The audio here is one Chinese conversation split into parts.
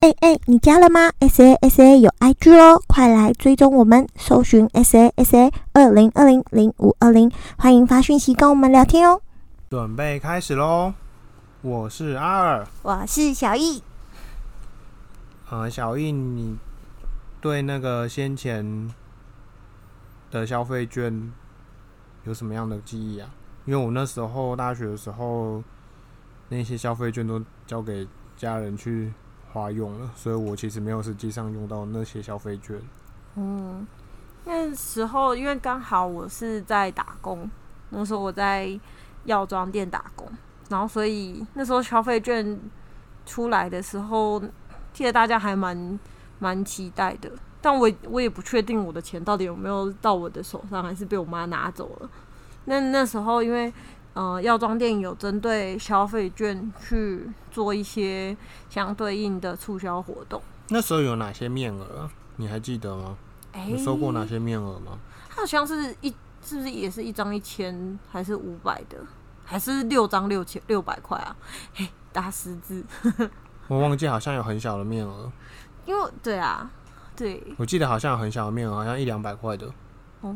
哎哎，你加了吗？S A S A 有 I G 哦，快来追踪我们，搜寻 S A S A 二零二零零五二零，欢迎发讯息跟我们聊天哦。准备开始喽！我是阿尔，我是小易。呃，小易，你对那个先前的消费券有什么样的记忆啊？因为我那时候大学的时候，那些消费券都交给家人去。花用了，所以我其实没有实际上用到那些消费券。嗯，那时候因为刚好我是在打工，那时候我在药妆店打工，然后所以那时候消费券出来的时候，记得大家还蛮蛮期待的。但我我也不确定我的钱到底有没有到我的手上，还是被我妈拿走了。那那时候因为。呃，药妆店有针对消费券去做一些相对应的促销活动。那时候有哪些面额？你还记得吗？你收过哪些面额吗？它好像是一，是不是也是一张一千，还是五百的，还是六张六千六百块啊？嘿，大十字。我忘记好像有很小的面额。因为对啊，对。我记得好像有很小的面额，好像一两百块的。哦，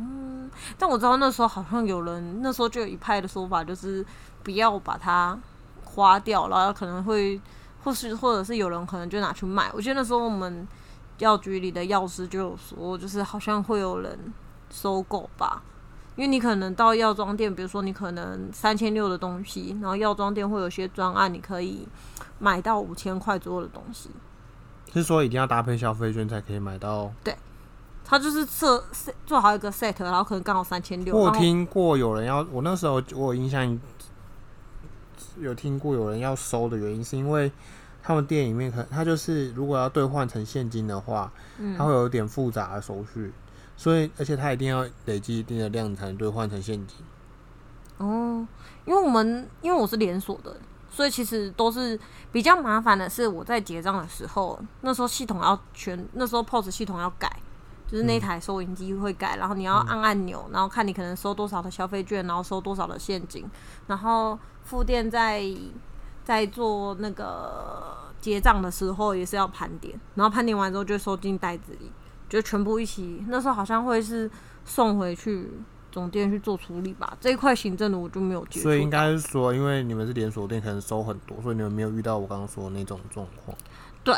但我知道那时候好像有人，那时候就有一派的说法，就是不要把它花掉，然后可能会，或是或者是有人可能就拿去卖。我记得那时候我们药局里的药师就有说，就是好像会有人收购吧，因为你可能到药妆店，比如说你可能三千六的东西，然后药妆店会有些专案，你可以买到五千块左右的东西。是说一定要搭配消费券才可以买到？对。他就是设做好一个 set，然后可能刚好三千六。我听过有人要，我那时候我有印象，有听过有人要收的原因，是因为他们店里面可他就是如果要兑换成现金的话，他会有点复杂的手续，所以而且他一定要累积一定的量才能兑换成现金。哦，因为我们因为我是连锁的，所以其实都是比较麻烦的是我在结账的时候，那时候系统要全，那时候 POS 系统要改。就是那台收银机会改，然后你要按按钮，然后看你可能收多少的消费券，然后收多少的现金，然后副店在在做那个结账的时候也是要盘点，然后盘点完之后就收进袋子里，就全部一起。那时候好像会是送回去总店去做处理吧。这一块行政的我就没有接触。所以应该是说，因为你们是连锁店，可能收很多，所以你们没有遇到我刚刚说的那种状况。对。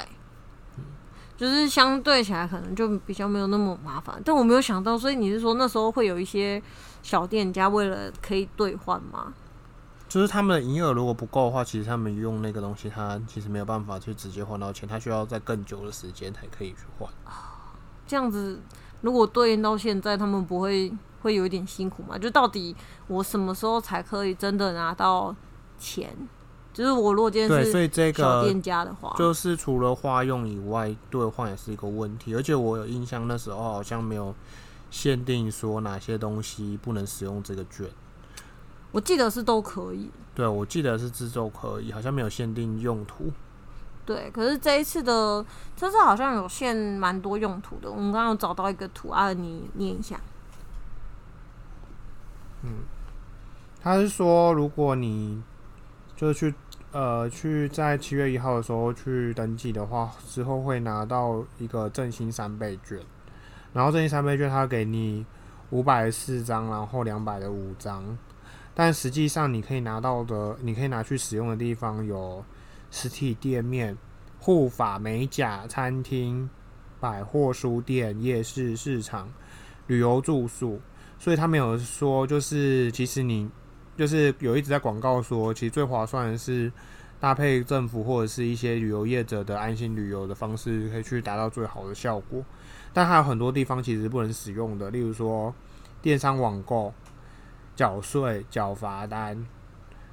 就是相对起来可能就比较没有那么麻烦，但我没有想到，所以你是说那时候会有一些小店家为了可以兑换吗？就是他们的营业额如果不够的话，其实他们用那个东西，他其实没有办法去直接换到钱，他需要在更久的时间才可以去换。这样子如果对应到现在，他们不会会有一点辛苦吗？就到底我什么时候才可以真的拿到钱？就是我如果今天是小店家的话，就是除了花用以外，兑换也是一个问题。而且我有印象，那时候好像没有限定说哪些东西不能使用这个券。我记得是都可以。对，我记得是制作可以，好像没有限定用途。对，可是这一次的这次好像有限蛮多用途的。我们刚刚找到一个图案，你念一下。嗯，他是说，如果你就是去。呃，去在七月一号的时候去登记的话，之后会拿到一个振兴三倍券，然后振兴三倍券它给你五百四张，然后两百的五张，但实际上你可以拿到的，你可以拿去使用的地方有实体店面、护法美甲、餐厅、百货书店、夜市市场、旅游住宿，所以他没有说就是其实你。就是有一直在广告说，其实最划算的是搭配政府或者是一些旅游业者的安心旅游的方式，可以去达到最好的效果。但还有很多地方其实不能使用的，例如说电商网购、缴税、缴罚单、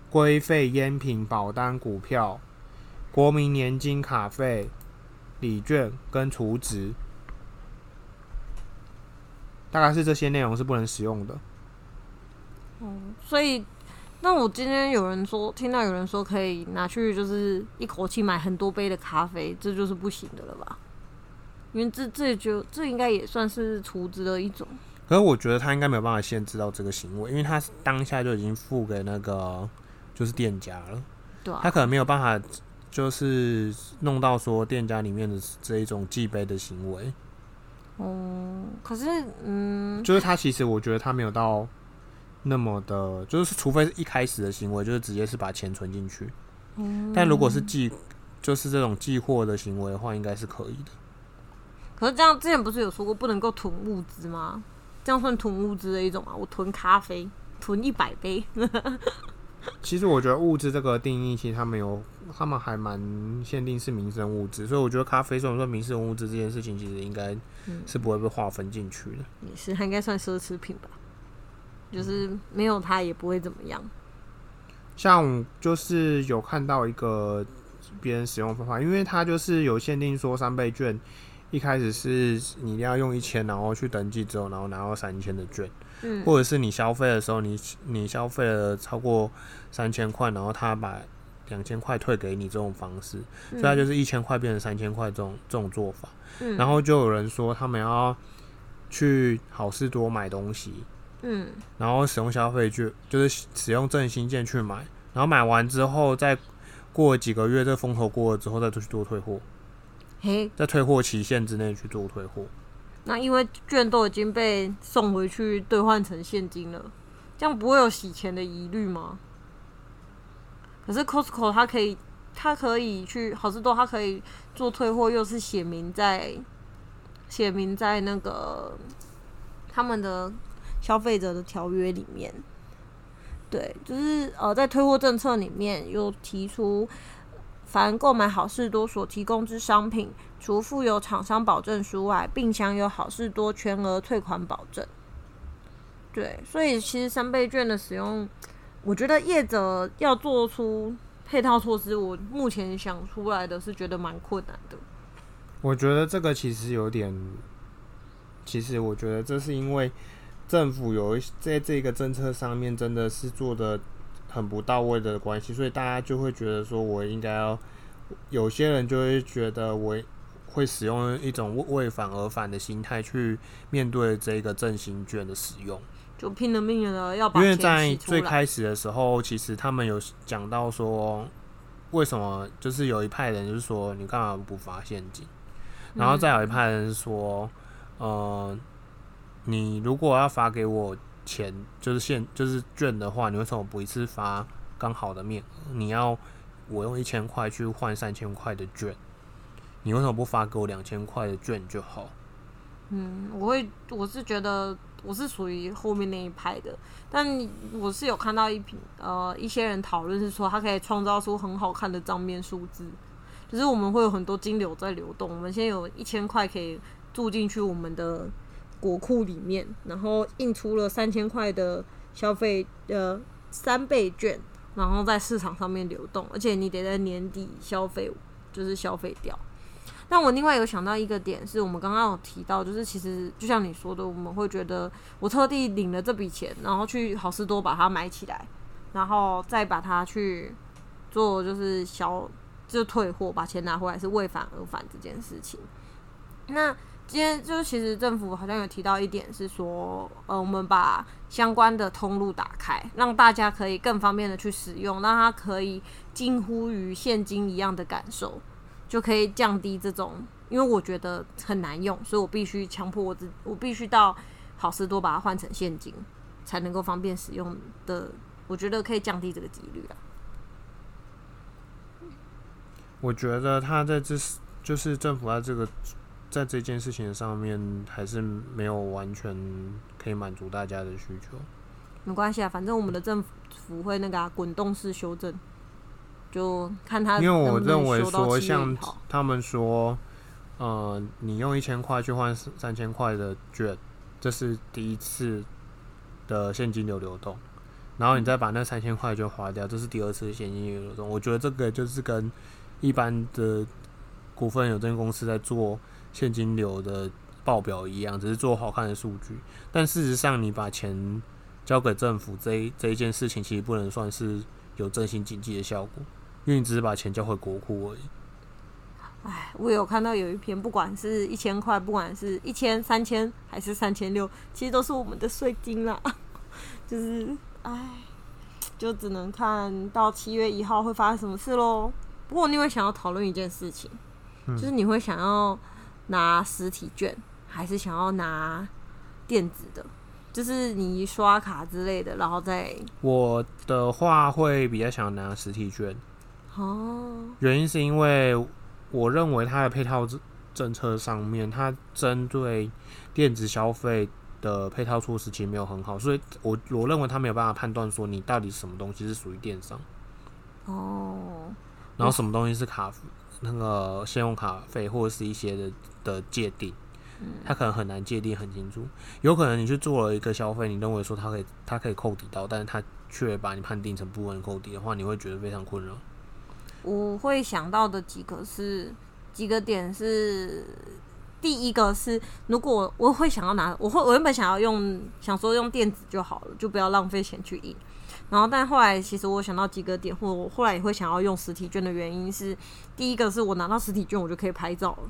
规费、烟品、保单、股票、国民年金卡费、礼券跟储值，大概是这些内容是不能使用的。哦，所以那我今天有人说，听到有人说可以拿去，就是一口气买很多杯的咖啡，这就是不行的了吧？因为这这就这应该也算是储值的一种。可是我觉得他应该没有办法限制到这个行为，因为他当下就已经付给那个就是店家了，对，他可能没有办法就是弄到说店家里面的这一种祭杯的行为，哦，可是嗯，就是他其实我觉得他没有到那么的，就是除非是一开始的行为，就是直接是把钱存进去，嗯但如果是寄就是这种寄货的行为的话，应该是可以的。可是这样之前不是有说过不能够囤物资吗？这样算囤物资的一种啊？我囤咖啡，囤一百杯，其实我觉得物资这个定义，其实他们有，他们还蛮限定是民生物资，所以我觉得咖啡虽然说民生物资这件事情，其实应该嗯是不会被划分进去的。也是，它应该算奢侈品吧？就是没有他也不会怎么样。像就是有看到一个别人使用方法，因为他就是有限定说三倍券，一开始是你一定要用一千，然后去登记之后，然后拿到三千的券，嗯，或者是你消费的时候，你你消费了超过三千块，然后他把两千块退给你这种方式，所以它就是一千块变成三千块这种这种做法。嗯。然后就有人说他们要去好事多买东西，嗯。然后使用消费券，就是使用振兴券去买，然后买完之后再过几个月，这风头过了之后再去做退货，嘿，在退货期限之内去做退货。那因为券都已经被送回去兑换成现金了，这样不会有洗钱的疑虑吗？可是 Costco 它可以，它可以去好事多，它可以做退货，又是写明在写明在那个他们的消费者的条约里面。对，就是呃，在退货政策里面有提出，凡购买好事多所提供之商品，除附有厂商保证书外，并享有好事多全额退款保证。对，所以其实三倍券的使用，我觉得业者要做出配套措施，我目前想出来的是觉得蛮困难的。我觉得这个其实有点，其实我觉得这是因为政府有一在这个政策上面真的是做的很不到位的关系，所以大家就会觉得说我应该要，有些人就会觉得我会使用一种为为反而反的心态去面对这个振兴券的使用。就拼了命的要把因为在最。开始的时候，其实他们有讲到说，为什么就是有一派人就是说你干嘛不发现金，然后再有一派人是说，呃，你如果要发给我钱，就是现就是券的话，你为什么不一次发刚好的面额？你要我用一千块去换三千块的券，你为什么不发给我两千块的券就好？嗯，我会，我是觉得我是属于后面那一派的，但我是有看到一瓶呃一些人讨论是说，它可以创造出很好看的账面数字，就是我们会有很多金流在流动，我们现在有一千块可以注进去我们的国库里面，然后印出了三千块的消费呃三倍券，然后在市场上面流动，而且你得在年底消费，就是消费掉。但我另外有想到一个点，是我们刚刚有提到，就是其实就像你说的，我们会觉得我特地领了这笔钱，然后去好事多把它买起来，然后再把它去做就是小就退货，把钱拿回来是为反而反这件事情。那今天就是其实政府好像有提到一点是说，呃，我们把相关的通路打开，让大家可以更方便的去使用，让它可以近乎于现金一样的感受。就可以降低这种，因为我觉得很难用，所以我必须强迫我自，我必须到好事多把它换成现金，才能够方便使用的。我觉得可以降低这个几率啊。我觉得他在这就是政府在这个在这件事情上面还是没有完全可以满足大家的需求。没关系啊，反正我们的政府会那个啊滚、动式修正，就看他因为我认为修到7月说像他们说，呃，你用一千块去换三千块的券，这是第一次的现金流流动，然后你再把那三千块就花掉，这是第二次的现金流流动。我觉得这个就是跟一般的股份有限公司在做现金流的报表一样，只是做好看的数据。但事实上，你把钱交给政府这一这一件事情，其实不能算是有振兴经济的效果，因为你只是把钱交回国库而已。哎，我有看到有一篇，不管是一千块，不管是一千、三千还是三千六，其实都是我们的税金啦。就是，哎，就只能看到七月一号会发生什么事喽。不过我另外想要讨论一件事情，嗯就是你会想要拿实体券，还是想要拿电子的？就是你刷卡之类的，然后再我的话会比较想拿实体券，哦，原因是因为我认为它的配套政政策上面，它针对电子消费的配套措施其实没有很好，所以我我认为它没有办法判断说你到底什么东西是属于电商，哦，然后什么东西是卡那个信用卡费或者是一些的的界定，他可能很难界定很清楚。有可能你去做了一个消费，你认为说它可以它可以扣抵到，但是它却把你判定成部分扣抵的话，你会觉得非常困扰。我会想到的几个是几个点是，第一个是，如果我会想要拿，我会我原本想要用，想说用电子就好了，就不要浪费钱去印。然后，但后来其实我想到几个点，或我后来也会想要用实体券的原因是，第一个是我拿到实体券，我就可以拍照了，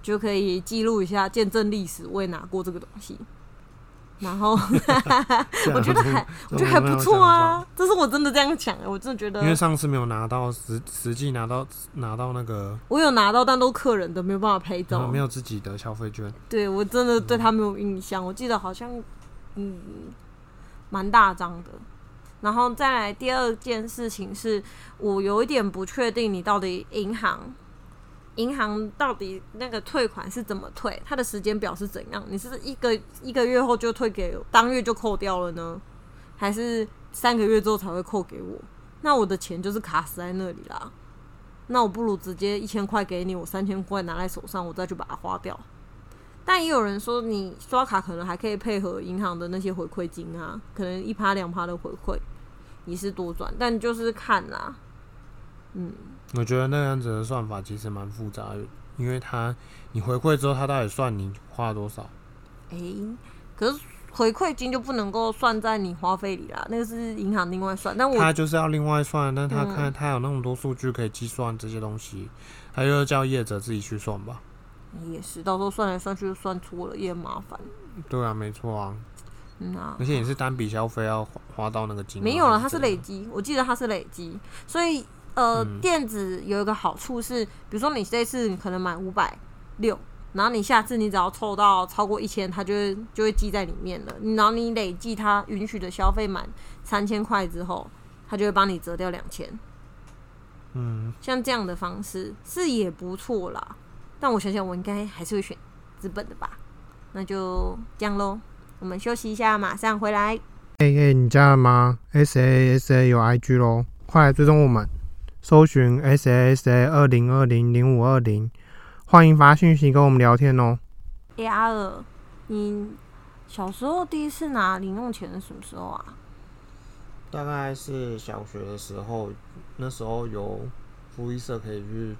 就可以记录一下，见证历史，我也拿过这个东西。然后 我觉得还我觉得还不错啊，这是我真的这样想的，我真的觉得因为上次没有拿到实实际拿到拿到那个，我有拿到，但都客人的，没有办法拍照。呃没有自己的消费券。对我真的对他没有印象，我记得好像嗯蛮大张的。然后再来第二件事情是，我有一点不确定你到底银行银行到底那个退款是怎么退，它的时间表是怎样？你是一个一个月后就退给当月就扣掉了呢，还是三个月之后才会扣给我？那我的钱就是卡死在那里啦。那我不如直接一千块给你，我三千块拿在手上，我再去把它花掉。但也有人说，你刷卡可能还可以配合银行的那些回馈金啊，可能一趴两趴的回馈，你是多赚，但就是看啦。嗯，我觉得那样子的算法其实蛮复杂的，因为它你回馈之后，它到底算你花了多少？诶、可是回馈金就不能够算在你花费里啦，那个是银行另外算。但我它就是要另外算，但它嗯看它有那么多数据可以计算这些东西，它就叫业者自己去算吧。也是，到时候算来算去就算错了，也很麻烦。对啊，没错啊，嗯啊而，且你是单笔消费要花花到那个金额，没有了，它是累积，我记得它是累积，所以呃，嗯电子有一个好处是，比如说你这次你可能买五百六，然后你下次你只要凑到超过一千，它就会就会记在里面了。然后你累计它允许的消费满三千块之后，它就会帮你折掉两千。嗯，像这样的方式是也不错啦，但我想想，我应该还是会选资本的吧。那就这样喽，我们休息一下，马上回来。哎、哎、你加了吗？S A S A 有 I G 咯，快来追踪我们，搜寻 S A S A 二零二零零五二零，欢迎发讯息跟我们聊天哦。哎、阿尔，你小时候第一次拿零用钱是什么时候啊？大概是小学的时候，那时候有福利社可以去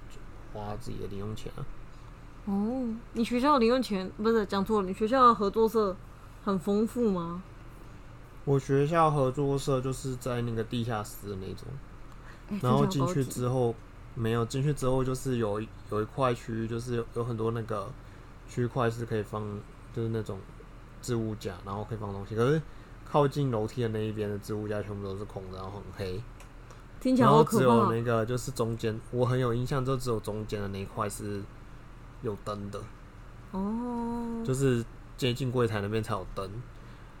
花自己的零用钱啊。哦，你学校的零用钱不是讲错了，你学校的合作社很丰富吗？我学校合作社就是在那个地下室的那种，哎然后进去之后没有进去之后就是有一有一块区域，就是有有很多那个区块是可以放，就是那种置物架，然后可以放东西。可是靠近楼梯的那一边的置物架全部都是空的，然后很黑，听起来好然后只有。那个就是中间，我很有印象，就只有中间的那一块是有灯的，哦，就是接近柜台那边才有灯。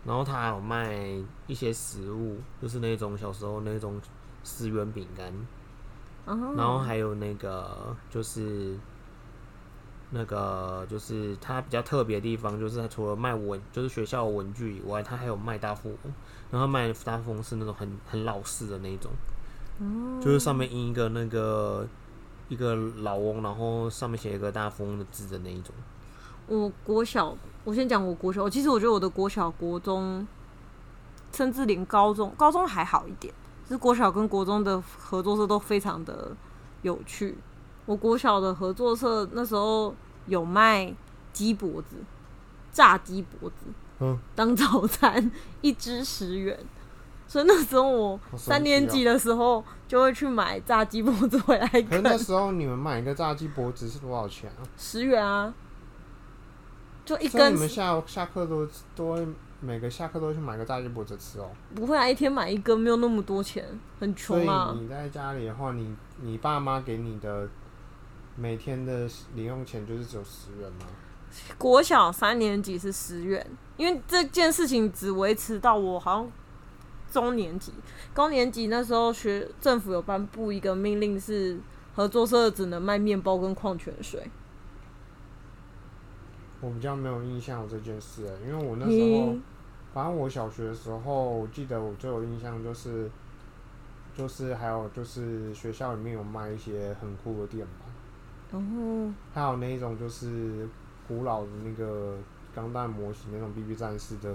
然后他还有卖一些食物，就是那种小时候那种十元饼干，哦然后还有那个就是那个就是他比较特别的地方，就是它除了卖文，就是学校文具以外，他还有卖大富翁。然后卖的大富翁是那种很很老式的那种，哦就是上面印一个那个一个老翁，然后上面写一个大富翁的字的那一种。我国小，我先讲我国小。其实我觉得我的国小、国中，甚至连高中，高中还好一点，就是国小跟国中的合作社都非常的有趣。我国小的合作社那时候有卖鸡脖子，炸鸡脖子，嗯，当早餐，一只十元。所以那时候我三年级的时候就会去买炸鸡脖子回来可是那啃，时候你们买一个炸鸡脖子是多少钱啊？十元啊，就一根你们下下课都都会每个下课都去买个炸鸡脖子吃哦。不会啊，一天买一根没有那么多钱，很所以穷啊。你在家里的话，你你爸妈给你的每天的零用钱就是只有十元吗？国小三年级是十元，因为这件事情只维持到我好像中年级、高年级那时候学政府有颁布一个命令，是合作社只能卖面包跟矿泉水。我比较没有印象这件事、欸，因为我那时候嗯，反正我小学的时候，我记得我最有印象就是，就是还有就是学校里面有卖一些很酷的电板，然后还有那一种就是古老的那个钢弹模型那种 BB 战士的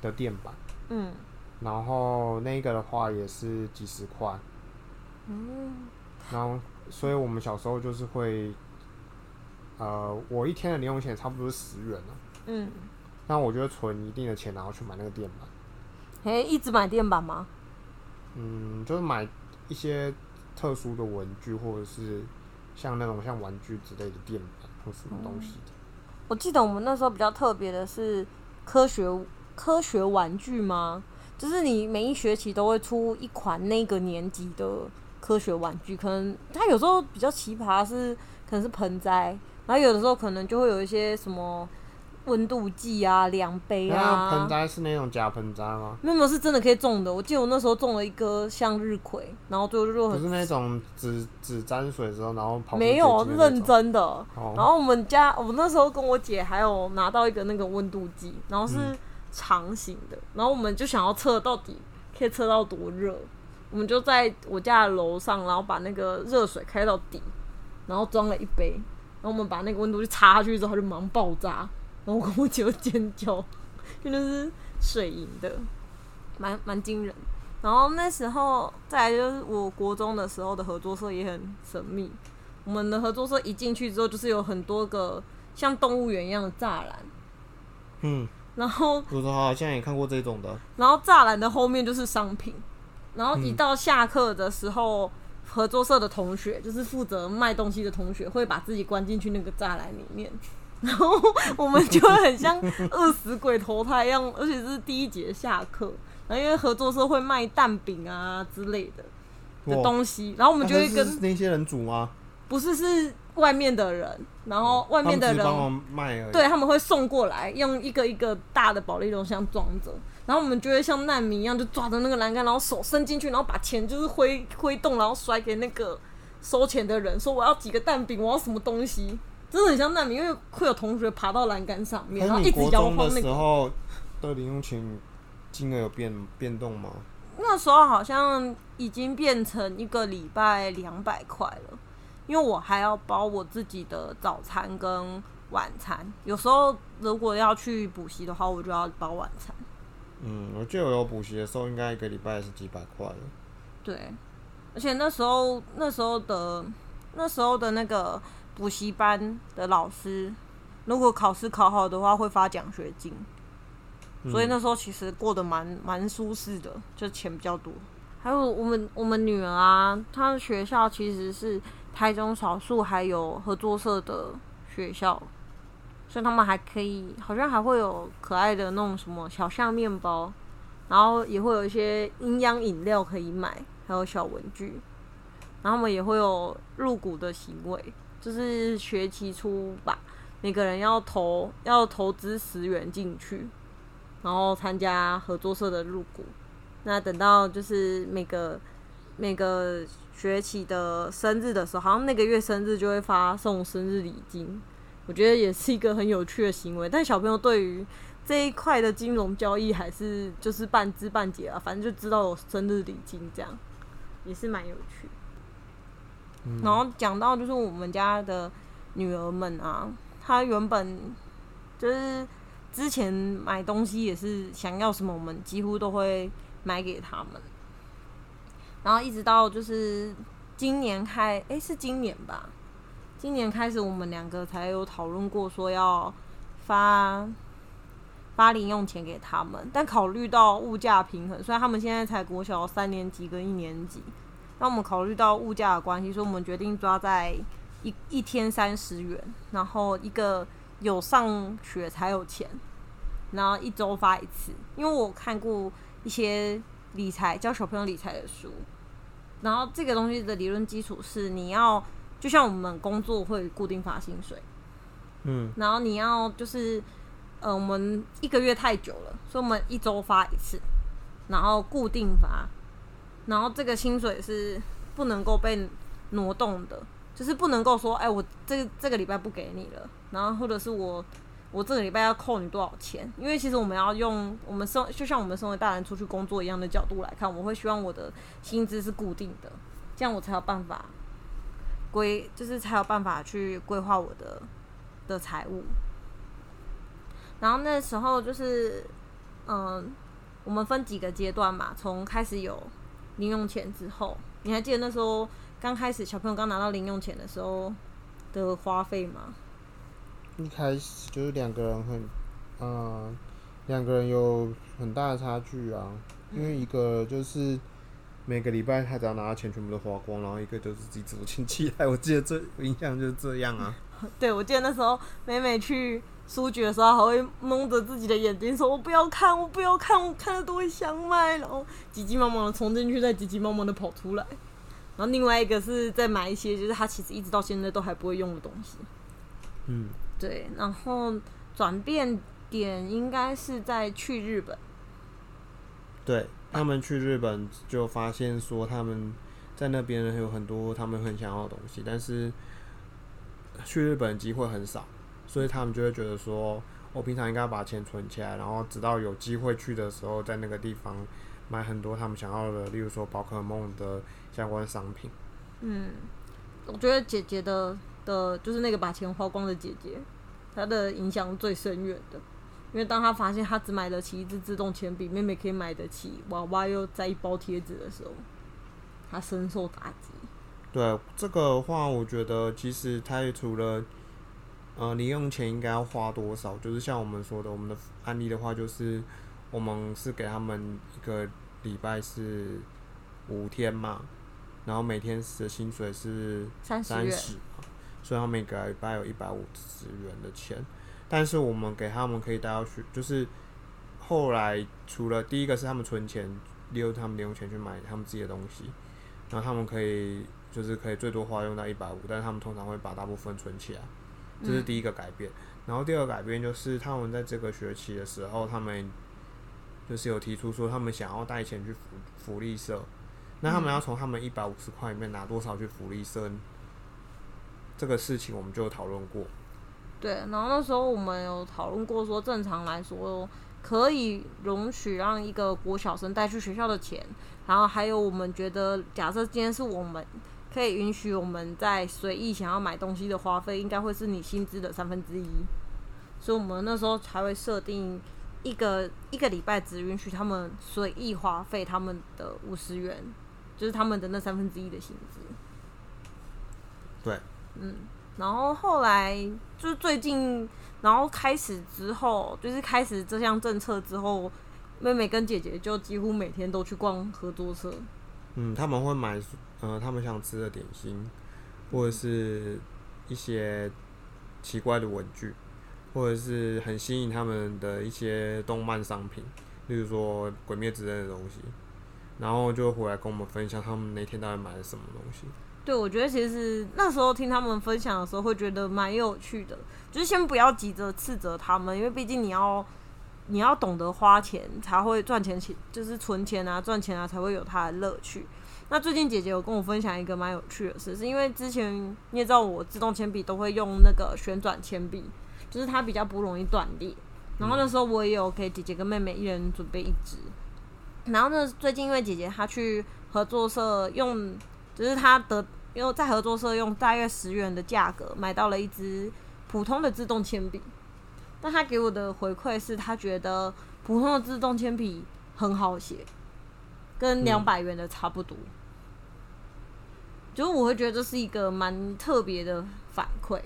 的电板，嗯。然后那个的话也是几十块，嗯然后所以我们小时候就是会，呃，我一天的零用钱差不多是十元了，嗯，那我就会存一定的钱，然后去买那个电板。嘿，一直买电板吗？嗯，就是买一些特殊的文具，或者是像那种像玩具之类的电板或什么东西的。我记得我们那时候比较特别的是科学科学玩具吗？就是你每一学期都会出一款那个年级的科学玩具，可能它有时候比较奇葩是可能是盆栽，然后有的时候可能就会有一些什么温度计啊、量杯那啊。盆栽是那种假盆栽吗？没有没有是真的可以种的，我记得我那时候种了一个向日葵，然后最后就很不是那种只只沾水之后，然后没有认。真的。哦然后我们家，我那时候跟我姐还有拿到一个那个温度计，然后是嗯长形的，然后我们就想要测到底可以测到多热，我们就在我家的楼上，然后把那个热水开到底，然后装了一杯，然后我们把那个温度就插下去之后，它就马上爆炸，然后我跟我姐就尖叫，因为那是水银的，蛮蛮惊人。然后那时候再来就是我国中的时候的合作社也很神秘，我们的合作社一进去之后，就是有很多个像动物园一样的栅栏，嗯，然后我说好像也看过这种的。然后栅栏的后面就是商品，然后一嗯。到下课的时候，合作社的同学就是负责卖东西的同学，会把自己关进去那个栅栏里面。然后我们就会很像饿死鬼投胎一样，而且是第一节下课，然后因为合作社会卖蛋饼啊之类的的东西，然后我们就会那跟是那些人煮吗？不是是外面的人，然后外面的人他们只是帮忙卖而已。对，他们会送过来，用一个一个大的保利龙箱装着，然后我们就会像难民一样，就抓着那个栏杆，然后手伸进去，然后把钱就是挥挥动，然后甩给那个收钱的人，说我要几个蛋饼，我要什么东西，真的很像难民，因为会有同学爬到栏杆上面，然后一直摇晃那个。时候的零用钱金额有变变动吗？那时候好像已经变成一个礼拜两百块了，因为我还要包我自己的早餐跟晚餐，有时候如果要去补习的话，我就要包晚餐。嗯，我记得我有补习的时候，应该一个礼拜是几百块了。对，而且那时候那时候的那时候的那个补习班的老师，如果考试考好的话，会发奖学金，嗯所以那时候其实过得蛮蛮舒适的，就钱比较多。还有我们我们女儿啊，她的学校其实是台中少数还有合作社的学校，所以他们还可以，好像还会有可爱的那种什么小象面包，然后也会有一些营养饮料可以买，还有小文具，然后他们也会有入股的行为，就是学期初吧，每个人要投要投资十元进去，然后参加合作社的入股。那等到就是每个每个学期的生日的时候，好像那个月生日就会发送生日礼金。我觉得也是一个很有趣的行为，但小朋友对于这一块的金融交易还是就是半知半解啊，反正就知道有生日礼金这样，也是蛮有趣。嗯然后讲到就是我们家的女儿们啊，她原本就是之前买东西也是想要什么，我们几乎都会买给他们。然后一直到就是今年开，诶，是今年吧？今年开始我们两个才有讨论过说要发发零用钱给他们，但考虑到物价平衡，虽然他们现在才国小三年级跟一年级，那我们考虑到物价的关系，所以我们决定抓在一一天三十元，然后一个有上学才有钱。然后一周发一次。因为我看过一些理财教小朋友理财的书，然后这个东西的理论基础是你要就像我们工作会固定发薪水，嗯然后你要就是呃，我们一个月太久了，所以我们一周发一次，然后固定发，然后这个薪水是不能够被挪动的，就是不能够说，哎，我这个这个礼拜不给你了，然后或者是我我这个礼拜要扣你多少钱？因为其实我们要用我们生就像我们身为大人出去工作一样的角度来看，我会希望我的薪资是固定的，这样我才有办法规，就是才有办法去规划我的的财务。然后那时候就是，嗯、我们分几个阶段嘛，从开始有零用钱之后，你还记得那时候刚开始小朋友刚拿到零用钱的时候的花费吗？一开始就是两个人很，嗯，两个人有很大的差距啊，因为一个就是每个礼拜他只要拿到钱全部都花光，然后一个就是自己组亲戚来，我记得这我印象就是这样啊。对，我记得那时候美美去书局的时候，还会蒙着自己的眼睛说：“我不要看，我不要看，我看了都会想买。”然后急急忙忙的冲进去，再急急忙忙的跑出来。然后另外一个是在买一些，就是他其实一直到现在都还不会用的东西。嗯，对，然后转变点应该是在去日本。对他们去日本就发现说他们在那边有很多他们很想要的东西，但是去日本机会很少，所以他们就会觉得说，我平常应该把钱存起来，然后直到有机会去的时候，在那个地方买很多他们想要的，例如说宝可梦的相关商品。嗯，我觉得姐姐的的，就是那个把钱花光的姐姐，她的影响最深远的。因为当他发现他只买得起一支自动铅笔，妹妹可以买得起娃娃又在一包贴纸的时候，他深受打击。对这个的话，我觉得其实他也除了呃零用钱应该要花多少，就是像我们说的，我们的案例的话，就是我们是给他们一个礼拜是五天嘛，然后每天的薪水是三十元，三十，所以他每个礼拜有一百五十元的钱，但是我们给他们可以带到学，就是后来除了第一个是他们存钱，利用他们零用钱去买他们自己的东西，然后他们可以就是可以最多花用到一百五，但是他们通常会把大部分存起来，这是第一个改变。然后第二个改变就是他们在这个学期的时候，他们就是有提出说他们想要带钱去福福利社，那他们要从他们一百五十块里面拿多少去福利社？这个事情我们就讨论过。对，然后那时候我们有讨论过说，正常来说可以容许让一个国小生带去学校的钱，然后还有我们觉得，假设今天是我们可以允许我们在随意想要买东西的花费，应该会是你薪资的三分之一，所以我们那时候才会设定一个一个礼拜只允许他们随意花费他们的五十元，就是他们的那三分之一的薪资。对，嗯，然后后来就是最近，然后开始之后，就是开始这项政策之后，妹妹跟姐姐就几乎每天都去逛合作社。嗯，他们会买呃他们想吃的点心，或者是一些奇怪的文具，或者是很吸引他们的一些动漫商品，例如说《鬼灭之刃》的东西，然后就回来跟我们分享他们那天到底买了什么东西。对，我觉得其实那时候听他们分享的时候，会觉得蛮有趣的。就是先不要急着斥责他们，因为毕竟你要你要懂得花钱，才会赚钱，就是存钱啊、赚钱啊，才会有它的乐趣。那最近姐姐有跟我分享一个蛮有趣的事，是因为之前你也知道，我自动铅笔都会用那个旋转铅笔，就是它比较不容易断裂。然后那时候我也有给姐姐跟妹妹一人准备一支。然后呢，最近因为姐姐她去合作社用，就是他得因为在合作社用大约十元的价格买到了一支普通的自动铅笔，但他给我的回馈是他觉得普通的自动铅笔很好写，跟嗯两百元的差不多。就是我会觉得这是一个蛮特别的反馈。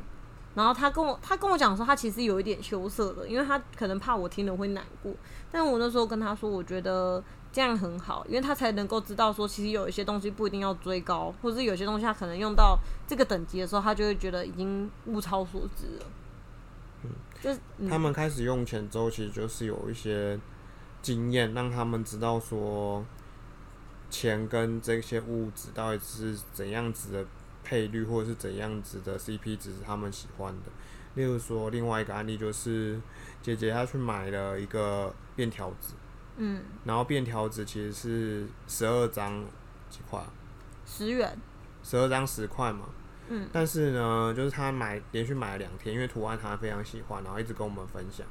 然后他跟我他跟我讲说，他其实有一点羞涩的，因为他可能怕我听了会难过。但我那时候跟他说，我觉得这样很好，因为他才能够知道说，其实有一些东西不一定要追高，或者是有些东西他可能用到这个等级的时候，他就会觉得已经物超所值了。嗯就是、嗯、他们开始用钱之后，其实就是有一些经验，让他们知道说钱跟这些物质到底是怎样子的配率，或者是怎样子的 CP 值是他们喜欢的。例如说，另外一个案例就是姐姐她去买了一个便条纸，嗯然后便条纸其实是十二张几块啊，十元，十二张十块嘛。嗯但是呢，就是他买连续买了两天，因为图案他非常喜欢，然后一直跟我们分享。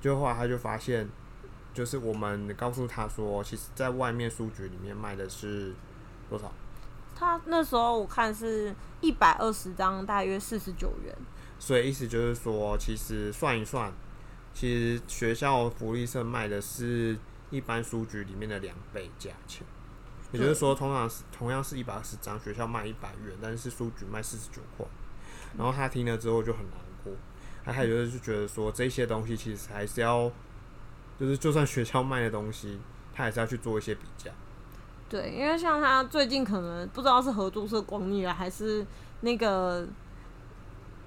就后来他就发现，就是我们告诉他说，其实在外面书局里面卖的是多少？他那时候我看是一百二十张，大约四十九元。所以意思就是说，其实算一算，其实学校福利社卖的是一般书局里面的两倍价钱。也就是说，通常是同样是一百二十张，学校卖一百元，但是书局卖四十九块。然后他听了之后就很难过，他还有就是觉得说，这些东西其实还是要，就是就算学校卖的东西，他还是要去做一些比较。对，因为像他最近可能不知道是合作社光逆了，还是那个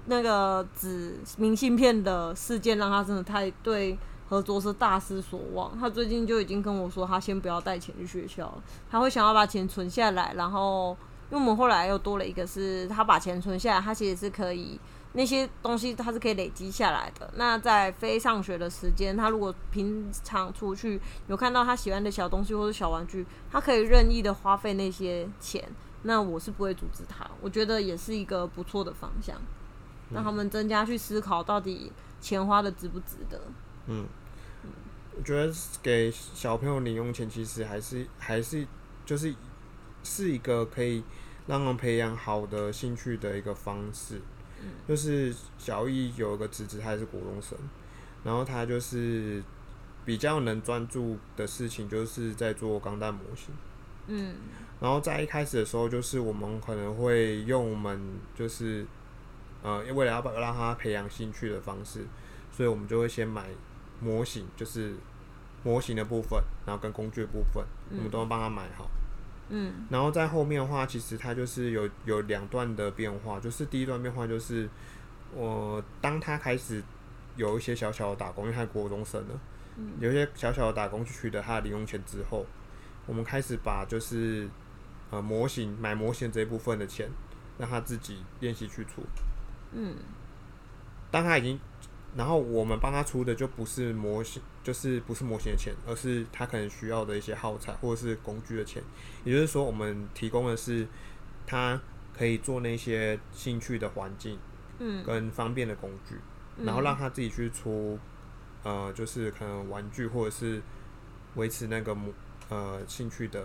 那个纸明信片的事件，让他真的太对合作是大失所望。他最近就已经跟我说，他先不要带钱去学校了，他会想要把钱存下来，然后因为我们后来又多了一个是，他把钱存下来，他其实是可以。那些东西他是可以累积下来的。那在非上学的时间，他如果平常出去有看到他喜欢的小东西或者小玩具，他可以任意的花费那些钱，那我是不会阻止他。我觉得也是一个不错的方向，让他们增加去思考到底钱花的值不值得。嗯，我觉得给小朋友零用钱，其实还是还是就是是一个可以让人培养好的兴趣的一个方式。就是小易有一个侄子，他也是国中生，然后他就是比较能专注的事情，就是在做钢弹模型。嗯然后在一开始的时候，就是我们可能会用我们就是呃，为了要把让他培养兴趣的方式，所以我们就会先买模型，就是模型的部分，然后跟工具的部分，我们都要帮他买好。嗯然后在后面的话，其实它就是有有两段的变化，就是第一段变化就是，我、当他开始有一些小小的打工，因为他国中生了，有一些小小的打工去取得他的零用钱之后，我们开始把就是呃模型买模型这一部分的钱，让他自己练习去出。嗯当他已经，然后我们帮他出的就不是模型，就是不是模型的钱，而是他可能需要的一些耗材或者是工具的钱。也就是说，我们提供的是他可以做那些兴趣的环境嗯跟方便的工具，然后让他自己去出，呃，就是可能玩具或者是维持那个模呃兴趣的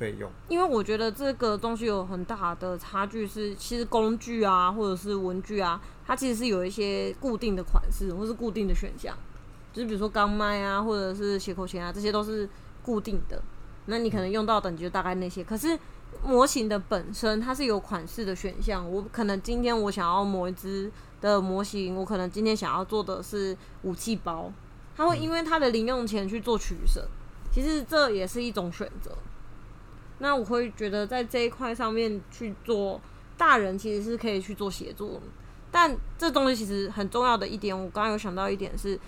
费用。因为我觉得这个东西有很大的差距是，其实工具啊或者是文具啊，它其实是有一些固定的款式或是固定的选项，就是比如说钢麦啊或者是斜口钳啊，这些都是固定的。那你可能用到等级就大概那些，可是模型的本身它是有款式的选项。我可能今天我想要某一只的模型，我可能今天想要做的是武器包，它会因为它的零用钱去做取舍。其实这也是一种选择。那我会觉得在这一块上面去做，大人其实是可以去做协助，但这东西其实很重要的一点，我刚刚有想到一点是，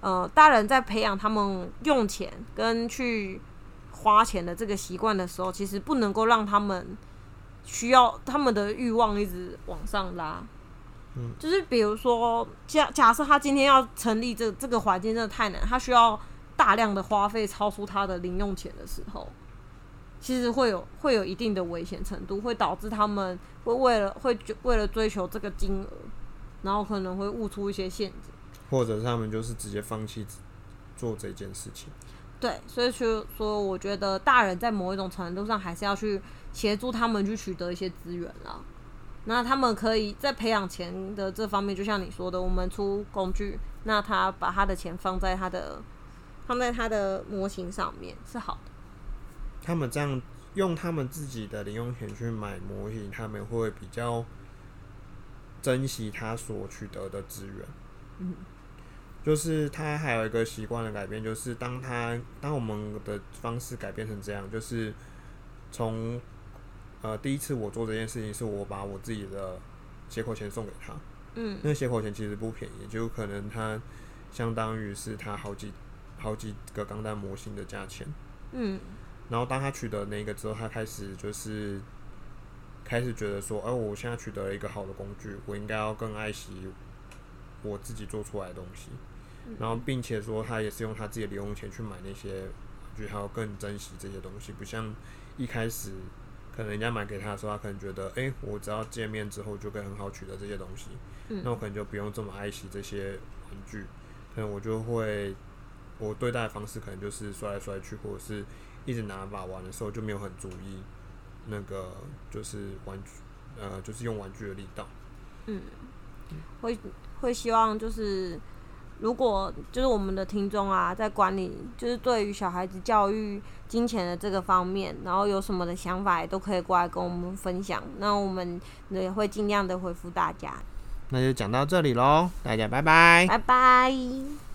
呃，大人在培养他们用钱跟去花钱的这个习惯的时候，其实不能够让他们需要他们的欲望一直往上拉。嗯，就是比如说，假假设他今天要成立这这个环境真的太难，他需要大量的花费超出他的零用钱的时候，其实会有会有一定的危险程度，会导致他们会为了会为了追求这个金额，然后可能会悟出一些陷阱。或者是他们就是直接放弃做这件事情。对，所以说说，我觉得大人在某一种程度上还是要去协助他们去取得一些资源啦。那他们可以在培养钱的这方面，就像你说的，我们出工具，那他把他的钱放在他的放在他的模型上面是好的。他们这样用他们自己的零用钱去买模型，他们会比较珍惜他所取得的资源。嗯，就是他还有一个习惯的改变，就是当他当我们的方式改变成这样，就是从呃第一次我做这件事情，是我把我自己的斜口钱送给他，嗯那个斜口钱其实不便宜，就可能它相当于是他好几好几个钢弹模型的价钱。嗯然后当他取得那个之后，他开始就是开始觉得说，哎、我现在取得了一个好的工具，我应该要更爱惜我自己做出来的东西。然后，并且说他也是用他自己的零用钱去买那些玩具，还要更珍惜这些东西，不像一开始可能人家买给他的时候，他可能觉得，哎、我只要见面之后就可以很好取得这些东西，嗯那我可能就不用这么爱惜这些玩具，可能我就会我对待的方式可能就是摔来摔去，或者是一直拿把玩的时候就没有很注意那个就是玩具，呃，就是用玩具的力道。嗯会会希望就是，如果就是我们的听众啊，在管理就是对于小孩子教育金钱的这个方面，然后有什么的想法，也都可以过来跟我们分享。那我们也会尽量的回复大家。那就讲到这里喽，大家拜拜。拜拜。